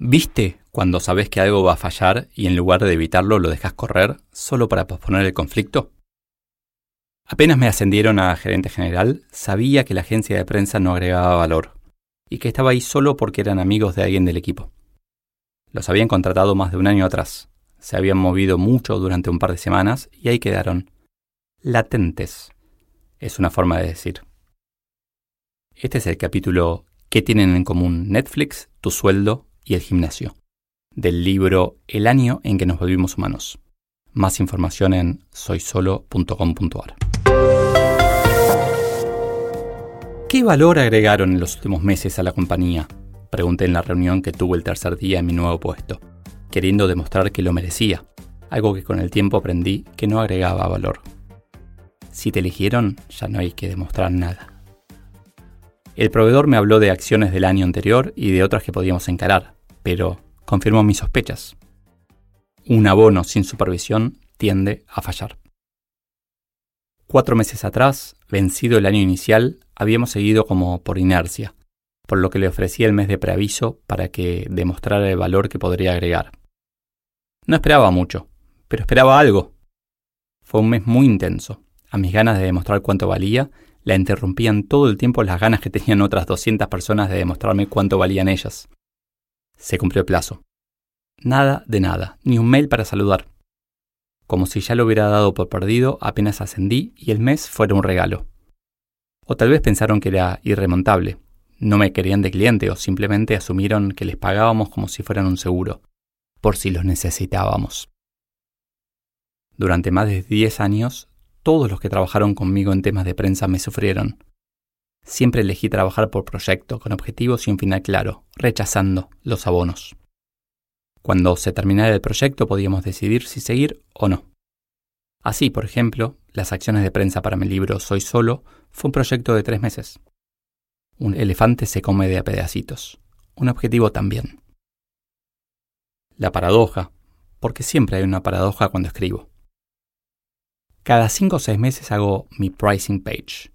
¿Viste cuando sabes que algo va a fallar y en lugar de evitarlo lo dejas correr solo para posponer el conflicto? Apenas me ascendieron a gerente general, sabía que la agencia de prensa no agregaba valor y que estaba ahí solo porque eran amigos de alguien del equipo. Los habían contratado más de un año atrás, se habían movido mucho durante un par de semanas y ahí quedaron. Latentes, es una forma de decir. Este es el capítulo ¿Qué tienen en común Netflix, tu sueldo y el gimnasio? del libro El año en que nos volvimos humanos. Más información en soysolo.com.ar. ¿Qué valor agregaron en los últimos meses a la compañía? Pregunté en la reunión que tuve el tercer día en mi nuevo puesto, queriendo demostrar que lo merecía, algo que con el tiempo aprendí que no agregaba valor. Si te eligieron, ya no hay que demostrar nada. El proveedor me habló de acciones del año anterior y de otras que podíamos encarar, pero confirmó mis sospechas. Un abono sin supervisión tiende a fallar. Cuatro meses atrás, vencido el año inicial, habíamos seguido como por inercia, por lo que le ofrecí el mes de preaviso para que demostrara el valor que podría agregar. No esperaba mucho, pero esperaba algo. Fue un mes muy intenso. A mis ganas de demostrar cuánto valía, la interrumpían todo el tiempo las ganas que tenían otras 200 personas de demostrarme cuánto valían ellas. Se cumplió el plazo. Nada de nada, ni un mail para saludar. Como si ya lo hubiera dado por perdido, apenas ascendí y el mes fuera un regalo. O tal vez pensaron que era irremontable. No me querían de cliente o simplemente asumieron que les pagábamos como si fueran un seguro, por si los necesitábamos. Durante más de 10 años todos los que trabajaron conmigo en temas de prensa me sufrieron. Siempre elegí trabajar por proyecto, con objetivos y un final claro, rechazando los abonos. Cuando se terminara el proyecto podíamos decidir si seguir o no. Así, por ejemplo, las acciones de prensa para mi libro Soy solo fue un proyecto de tres meses. Un elefante se come de a pedacitos. Un objetivo también. La paradoja, porque siempre hay una paradoja cuando escribo. Cada 5 o 6 meses hago mi pricing page,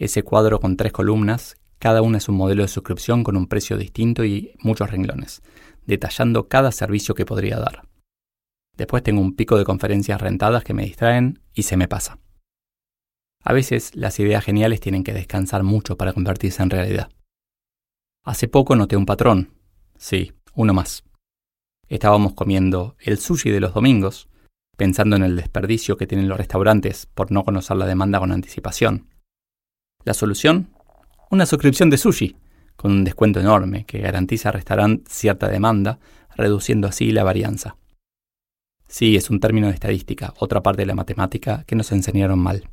ese cuadro con tres columnas, cada una es un modelo de suscripción con un precio distinto y muchos renglones, detallando cada servicio que podría dar. Después tengo un pico de conferencias rentadas que me distraen y se me pasa. A veces las ideas geniales tienen que descansar mucho para convertirse en realidad. Hace poco noté un patrón. Sí, uno más. Estábamos comiendo el sushi de los domingos pensando en el desperdicio que tienen los restaurantes por no conocer la demanda con anticipación. La solución, una suscripción de sushi, con un descuento enorme que garantiza al restaurante cierta demanda, reduciendo así la varianza. Sí, es un término de estadística, otra parte de la matemática que nos enseñaron mal.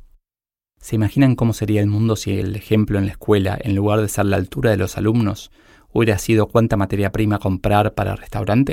¿Se imaginan cómo sería el mundo si el ejemplo en la escuela, en lugar de ser la altura de los alumnos, hubiera sido cuánta materia prima comprar para restaurante?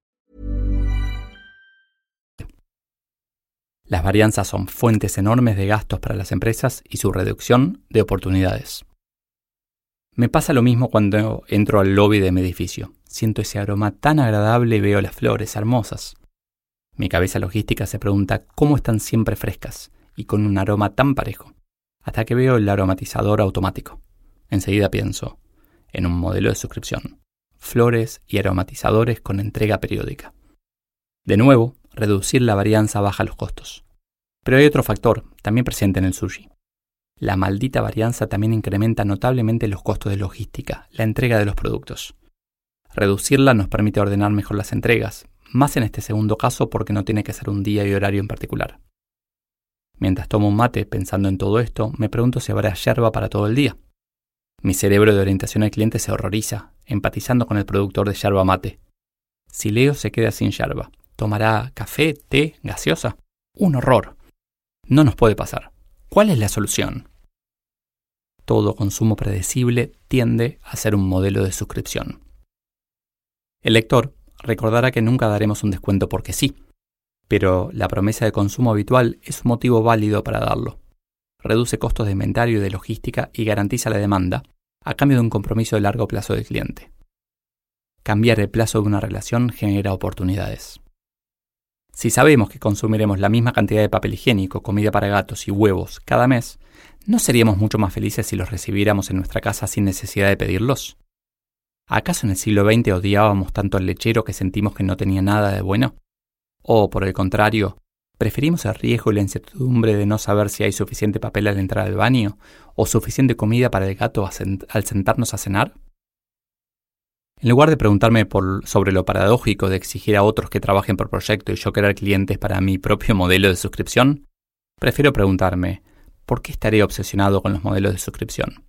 Las varianzas son fuentes enormes de gastos para las empresas y su reducción de oportunidades. Me pasa lo mismo cuando entro al lobby de mi edificio. Siento ese aroma tan agradable y veo las flores hermosas. Mi cabeza logística se pregunta cómo están siempre frescas y con un aroma tan parejo, hasta que veo el aromatizador automático. Enseguida pienso en un modelo de suscripción, flores y aromatizadores con entrega periódica. De nuevo, reducir la varianza baja los costos. Pero hay otro factor, también presente en el sushi. La maldita varianza también incrementa notablemente los costos de logística, la entrega de los productos. Reducirla nos permite ordenar mejor las entregas, más en este segundo caso porque no tiene que ser un día y horario en particular. Mientras tomo un mate pensando en todo esto, me pregunto si habrá yerba para todo el día. Mi cerebro de orientación al cliente se horroriza, empatizando con el productor de yerba mate. Si Leo se queda sin yerba, ¿tomará café, té, gaseosa? Un horror. No nos puede pasar. ¿Cuál es la solución? Todo consumo predecible tiende a ser un modelo de suscripción. El lector recordará que nunca daremos un descuento porque sí, pero la promesa de consumo habitual es un motivo válido para darlo. Reduce costos de inventario y de logística y garantiza la demanda, a cambio de un compromiso de largo plazo del cliente. Cambiar el plazo de una relación genera oportunidades. Si sabemos que consumiremos la misma cantidad de papel higiénico, comida para gatos y huevos cada mes, ¿no seríamos mucho más felices si los recibiéramos en nuestra casa sin necesidad de pedirlos? ¿Acaso en el siglo XX odiábamos tanto al lechero que sentimos que no tenía nada de bueno? ¿O, por el contrario, preferimos el riesgo y la incertidumbre de no saber si hay suficiente papel al entrar al baño o suficiente comida para el gato al sentarnos a cenar? En lugar de preguntarme sobre lo paradójico de exigir a otros que trabajen por proyecto y yo crear clientes para mi propio modelo de suscripción, prefiero preguntarme, ¿por qué estaré obsesionado con los modelos de suscripción?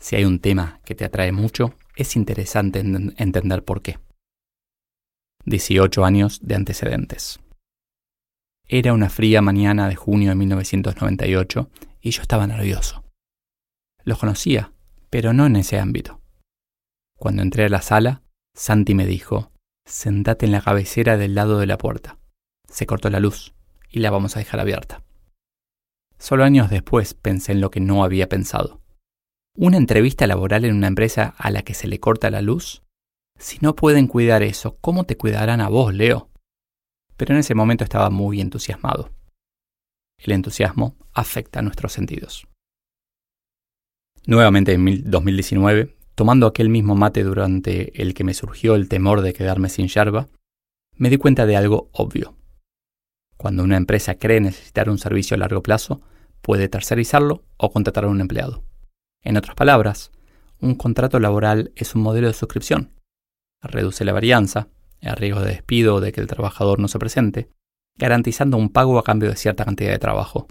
Si hay un tema que te atrae mucho, es interesante entender por qué. 18 años de antecedentes. Era una fría mañana de junio de 1998 y yo estaba nervioso. Los conocía, pero no en ese ámbito. Cuando entré a la sala, Santi me dijo, sentate en la cabecera del lado de la puerta. Se cortó la luz y la vamos a dejar abierta. Solo años después pensé en lo que no había pensado. ¿Una entrevista laboral en una empresa a la que se le corta la luz? Si no pueden cuidar eso, ¿cómo te cuidarán a vos, Leo? Pero en ese momento estaba muy entusiasmado. El entusiasmo afecta a nuestros sentidos. Nuevamente en 2019 Tomando aquel mismo mate durante el que me surgió el temor de quedarme sin yerba, me di cuenta de algo obvio. Cuando una empresa cree necesitar un servicio a largo plazo, puede tercerizarlo o contratar a un empleado. En otras palabras, un contrato laboral es un modelo de suscripción. Reduce la varianza, el riesgo de despido o de que el trabajador no se presente, garantizando un pago a cambio de cierta cantidad de trabajo.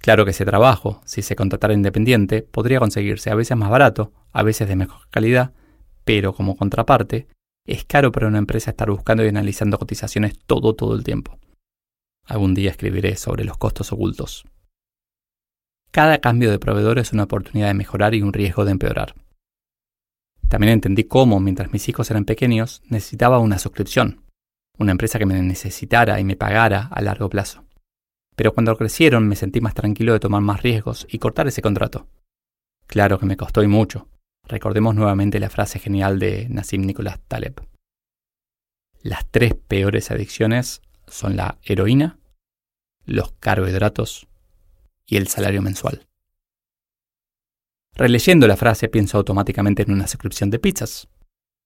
Claro que ese trabajo, si se contratara independiente, podría conseguirse a veces más barato, a veces de mejor calidad, pero como contraparte, es caro para una empresa estar buscando y analizando cotizaciones todo todo el tiempo. Algún día escribiré sobre los costos ocultos. Cada cambio de proveedor es una oportunidad de mejorar y un riesgo de empeorar. También entendí cómo, mientras mis hijos eran pequeños, necesitaba una suscripción, una empresa que me necesitara y me pagara a largo plazo pero cuando crecieron me sentí más tranquilo de tomar más riesgos y cortar ese contrato. Claro que me costó y mucho. Recordemos nuevamente la frase genial de Nassim Nicolás Taleb. Las tres peores adicciones son la heroína, los carbohidratos y el salario mensual. Releyendo la frase pienso automáticamente en una suscripción de pizzas.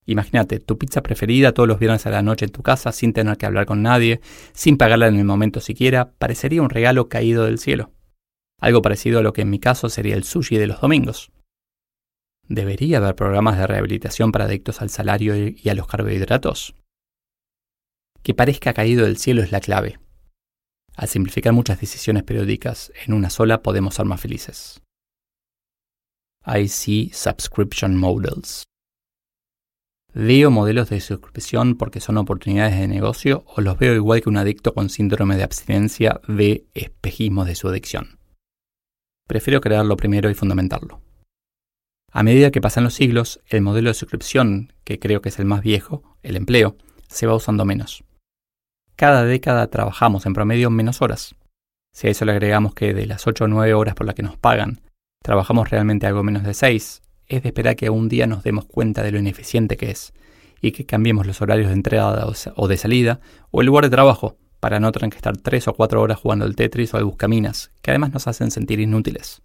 Imagínate, tu pizza preferida todos los viernes a la noche en tu casa, sin tener que hablar con nadie, sin pagarla en el momento siquiera, parecería un regalo caído del cielo. Algo parecido a lo que en mi caso sería el sushi de los domingos. ¿Debería haber programas de rehabilitación para adictos al salario y a los carbohidratos? Que parezca caído del cielo es la clave. Al simplificar muchas decisiones periódicas en una sola podemos ser más felices. I see subscription models. ¿Veo modelos de suscripción porque son oportunidades de negocio o los veo igual que un adicto con síndrome de abstinencia ve espejismos de su adicción? Prefiero crearlo primero y fundamentarlo. A medida que pasan los siglos, el modelo de suscripción, que creo que es el más viejo, el empleo, se va usando menos. cada década trabajamos en promedio menos horas. Si a eso le agregamos que de las 8 o 9 horas por las que nos pagan, trabajamos realmente algo menos de 6, es de esperar que un día nos demos cuenta de lo ineficiente que es y que cambiemos los horarios de entrada o de salida o el lugar de trabajo para no tener que estar 3 o 4 horas jugando al Tetris o al Buscaminas, que además nos hacen sentir inútiles.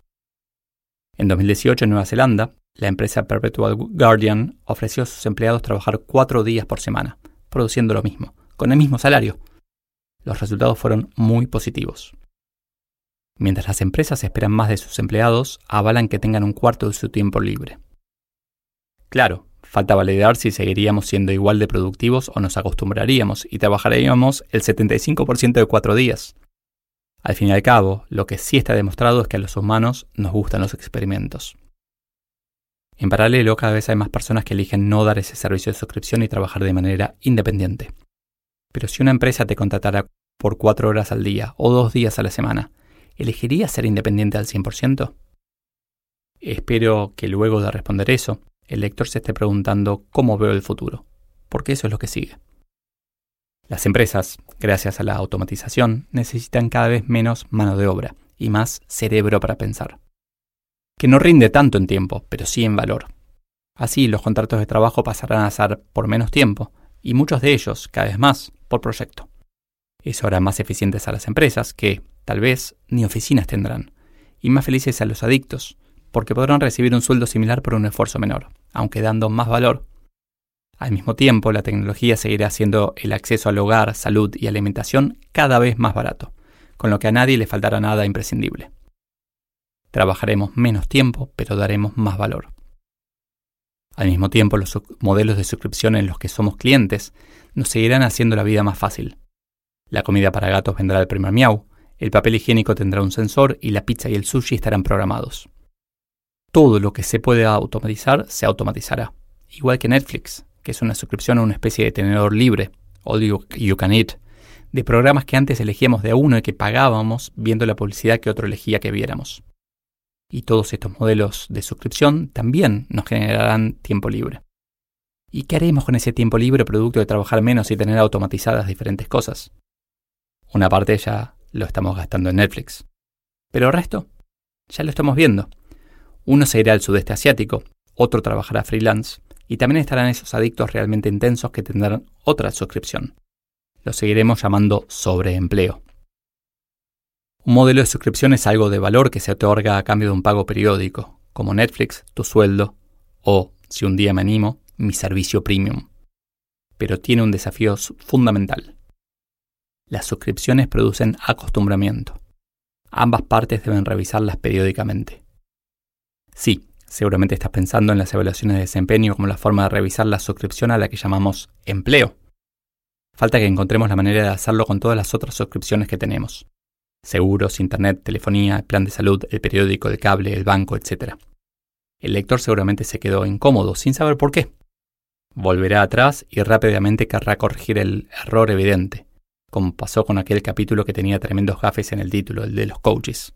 En 2018 en Nueva Zelanda, la empresa Perpetual Guardian ofreció a sus empleados trabajar 4 días por semana, produciendo lo mismo, con el mismo salario. Los resultados fueron muy positivos. Mientras las empresas esperan más de sus empleados, avalan que tengan un cuarto de su tiempo libre. Claro, falta validar si seguiríamos siendo igual de productivos o nos acostumbraríamos y trabajaríamos el 75% de cuatro días. Al fin y al cabo, lo que sí está demostrado es que a los humanos nos gustan los experimentos. En paralelo, cada vez hay más personas que eligen no dar ese servicio de suscripción y trabajar de manera independiente. Pero si una empresa te contratara por cuatro horas al día o dos días a la semana, ¿elegirías ser independiente al 100%? Espero que luego de responder eso, el lector se esté preguntando cómo veo el futuro, porque eso es lo que sigue. Las empresas, gracias a la automatización, necesitan cada vez menos mano de obra y más cerebro para pensar. Que no rinde tanto en tiempo, pero sí en valor. Así los contratos de trabajo pasarán a ser por menos tiempo, y muchos de ellos, cada vez más, por proyecto. Eso hará más eficientes a las empresas que, tal vez, ni oficinas tendrán, y más felices a los adictos, porque podrán recibir un sueldo similar por un esfuerzo menor, aunque dando más valor. Al mismo tiempo, la tecnología seguirá haciendo el acceso al hogar, salud y alimentación cada vez más barato, con lo que a nadie le faltará nada imprescindible. Trabajaremos menos tiempo, pero daremos más valor. Al mismo tiempo, los modelos de suscripción en los que somos clientes nos seguirán haciendo la vida más fácil, la comida para gatos vendrá al primer miau, el papel higiénico tendrá un sensor y la pizza y el sushi estarán programados. Todo lo que se puede automatizar se automatizará, igual que Netflix, que es una suscripción a una especie de tenedor libre, All You, you Can Eat, de programas que antes elegíamos de uno y que pagábamos viendo la publicidad que otro elegía que viéramos. Y todos estos modelos de suscripción también nos generarán tiempo libre. ¿Y qué haremos con ese tiempo libre producto de trabajar menos y tener automatizadas diferentes cosas? Una parte ya lo estamos gastando en Netflix. Pero el resto, ya lo estamos viendo. Uno se irá al sudeste asiático, otro trabajará freelance, y también estarán esos adictos realmente intensos que tendrán otra suscripción. Lo seguiremos llamando sobreempleo. Un modelo de suscripción es algo de valor que se otorga a cambio de un pago periódico, como Netflix, tu sueldo, o, si un día me animo, mi servicio premium. Pero tiene un desafío fundamental. Las suscripciones producen acostumbramiento. Ambas partes deben revisarlas periódicamente. Sí, seguramente estás pensando en las evaluaciones de desempeño como la forma de revisar la suscripción a la que llamamos empleo. Falta que encontremos la manera de hacerlo con todas las otras suscripciones que tenemos. Seguros, internet, telefonía, plan de salud, el periódico, el cable, el banco, etc. El lector seguramente se quedó incómodo sin saber por qué. Volverá atrás y rápidamente querrá corregir el error evidente como pasó con aquel capítulo que tenía tremendos gafes en el título, el de los coaches.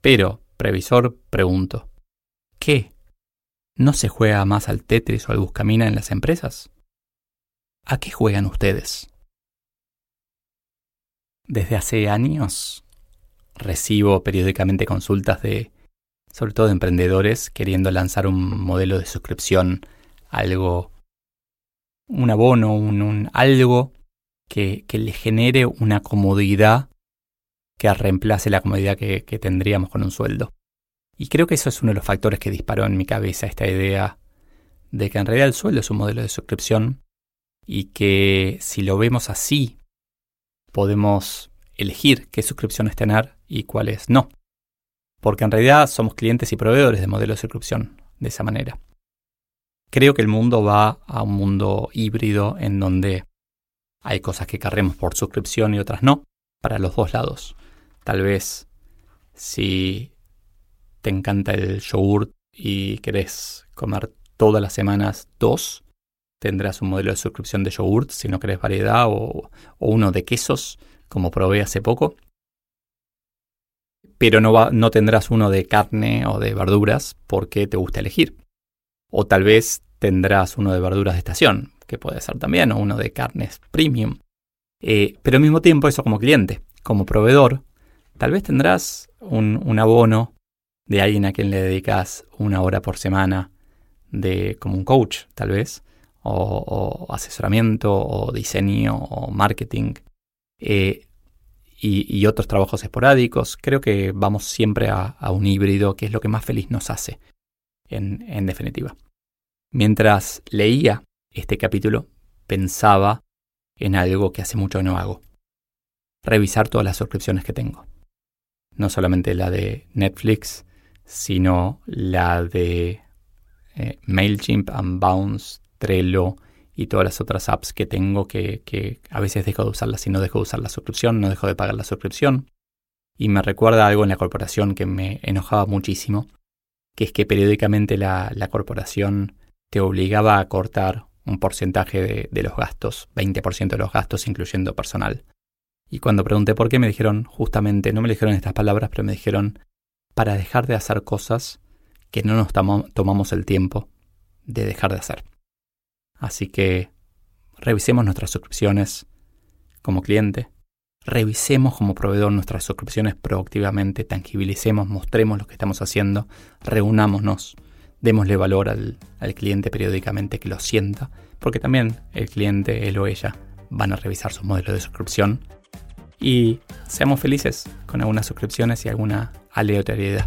Pero, previsor, pregunto, ¿qué? ¿No se juega más al Tetris o al Buscamina en las empresas? ¿A qué juegan ustedes? Desde hace años recibo periódicamente consultas de, sobre todo de emprendedores, queriendo lanzar un modelo de suscripción, algo, un abono, un, un algo que, le genere una comodidad que reemplace la comodidad que, que tendríamos con un sueldo. Y creo que eso es uno de los factores que disparó en mi cabeza esta idea de que en realidad el sueldo es un modelo de suscripción y que si lo vemos así, podemos elegir qué suscripciones tener y cuáles no. Porque en realidad somos clientes y proveedores de modelos de suscripción de esa manera. Creo que el mundo va a un mundo híbrido en donde hay cosas que carremos por suscripción y otras no, para los dos lados. Tal vez si te encanta el yogurt y querés comer todas las semanas dos, tendrás un modelo de suscripción de yogurt si no querés variedad o, uno de quesos, como probé hace poco. Pero no, no tendrás uno de carne o de verduras porque te gusta elegir. O tal vez tendrás uno de verduras de estación, que puede ser también, o uno de carnes premium. Eh, pero al mismo tiempo, eso como cliente, como proveedor, tal vez tendrás un, abono de alguien a quien le dedicas una hora por semana de como un coach, tal vez, o, asesoramiento, o diseño, o marketing, eh, y, otros trabajos esporádicos. Creo que vamos siempre a, un híbrido, que es lo que más feliz nos hace, en definitiva. Mientras leía este capítulo, pensaba en algo que hace mucho no hago. Revisar todas las suscripciones que tengo. No solamente la de Netflix, sino la de eh, MailChimp, Unbounce, Trello y todas las otras apps que tengo que, a veces dejo de usarlas y no dejo de usar la suscripción, no dejo de pagar la suscripción. Y me recuerda algo en la corporación que me enojaba muchísimo, que es que periódicamente la, corporación te obligaba a cortar un porcentaje de, los gastos, 20% de los gastos incluyendo personal. Y cuando pregunté por qué me dijeron justamente, no me dijeron estas palabras, pero me dijeron para dejar de hacer cosas que no nos tomamos el tiempo de dejar de hacer. Así que revisemos nuestras suscripciones como cliente, revisemos como proveedor nuestras suscripciones proactivamente, tangibilicemos, mostremos lo que estamos haciendo, reunámonos, démosle valor al, al cliente periódicamente que lo sienta, porque también el cliente, él o ella, van a revisar sus modelos de suscripción y seamos felices con algunas suscripciones y alguna aleatoriedad.